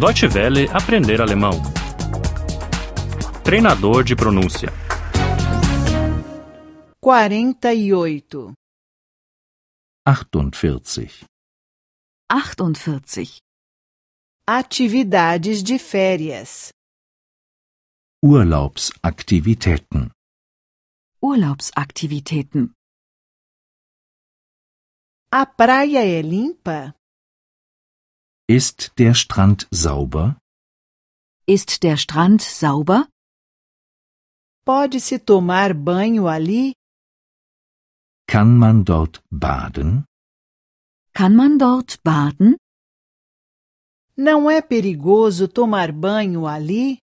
Deutsche Welle aprender alemão. Treinador de pronúncia. 48. 48. 48. Atividades de férias. Urlaubsaktivitäten. Urlaubsaktivitäten. A praia é limpa? Ist der Strand sauber? Ist der Strand sauber? Pode-se tomar banho ali? Kann man dort baden? Kann man dort baden? Não é perigoso tomar banho ali?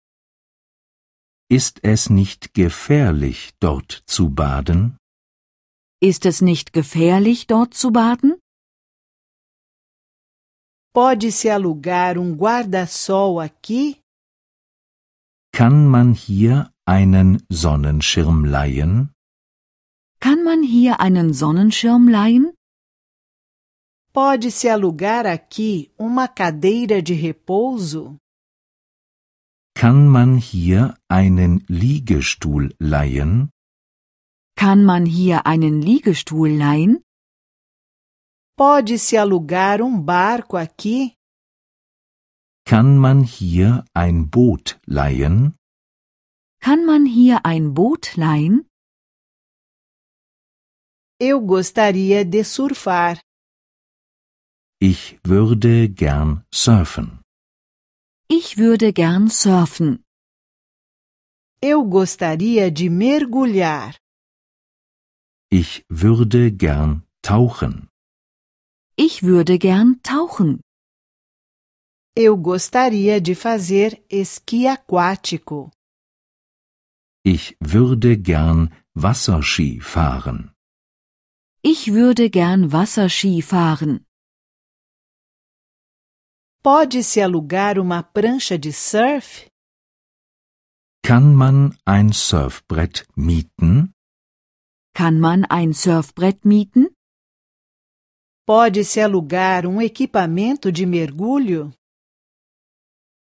Ist es nicht gefährlich, dort zu baden? Ist es nicht gefährlich, dort zu baden? Pode-se alugar um guarda-sol aqui? Kann man hier einen Sonnenschirm leihen? Kann man hier einen Sonnenschirm leihen? Pode-se alugar aqui uma cadeira de repouso? Kann man hier einen Liegestuhl leihen? Kann man hier einen Liegestuhl leihen? Pode-se alugar um barco aqui? Kann man hier ein Boot leihen? Kann man hier ein Boot leihen? Eu gostaria de surfar. Ich würde gern surfen. Ich würde gern surfen. Eu gostaria de mergulhar. Ich würde gern tauchen. Ich würde gern tauchen. Eu gostaria de fazer esqui aquático. Ich würde gern Wasserski fahren. Ich würde gern Wasserski fahren. Pode-se alugar uma prancha de surf? Kann man ein Surfbrett mieten? Kann man ein Surfbrett mieten? Pode-se alugar um equipamento de mergulho?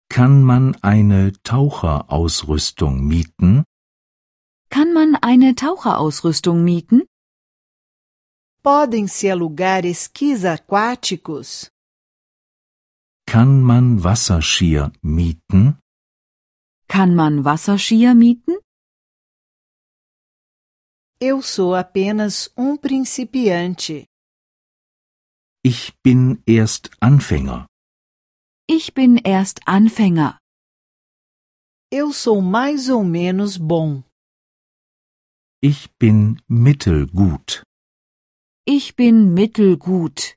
Kann man eine Taucherausrüstung mieten? Kann man eine Taucherausrüstung mieten? Podem-se alugar esquis aquáticos? Kann man Wasserskier mieten? Kann man Wasserskier mieten? Eu sou apenas um principiante. Ich bin erst Anfänger. Ich bin erst Anfänger. Eu sou mais ou menos bom. Ich bin mittelgut. Ich bin mittelgut.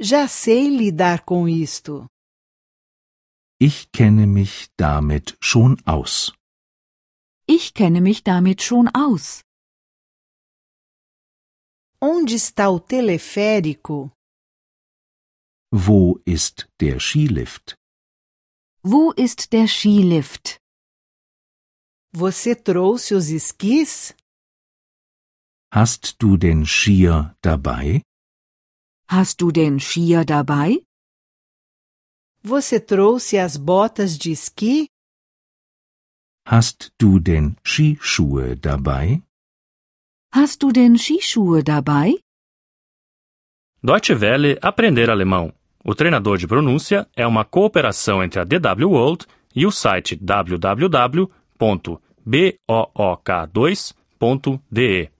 Já sei lidar com isto. Ich kenne mich damit schon aus. Ich kenne mich damit schon aus. Onde está o teleférico? Wo ist der Skilift? Wo ist der Skilift? Você trouxe os esquis? Hast du den Skier dabei? Hast du den Skier dabei? Você trouxe as botas de esqui? Hast du den Skischuhe dabei? Hast du denn Skischuhe dabei? Deutsche Welle aprender alemão. O treinador de pronúncia é uma cooperação entre a DW World e o site www.book2.de.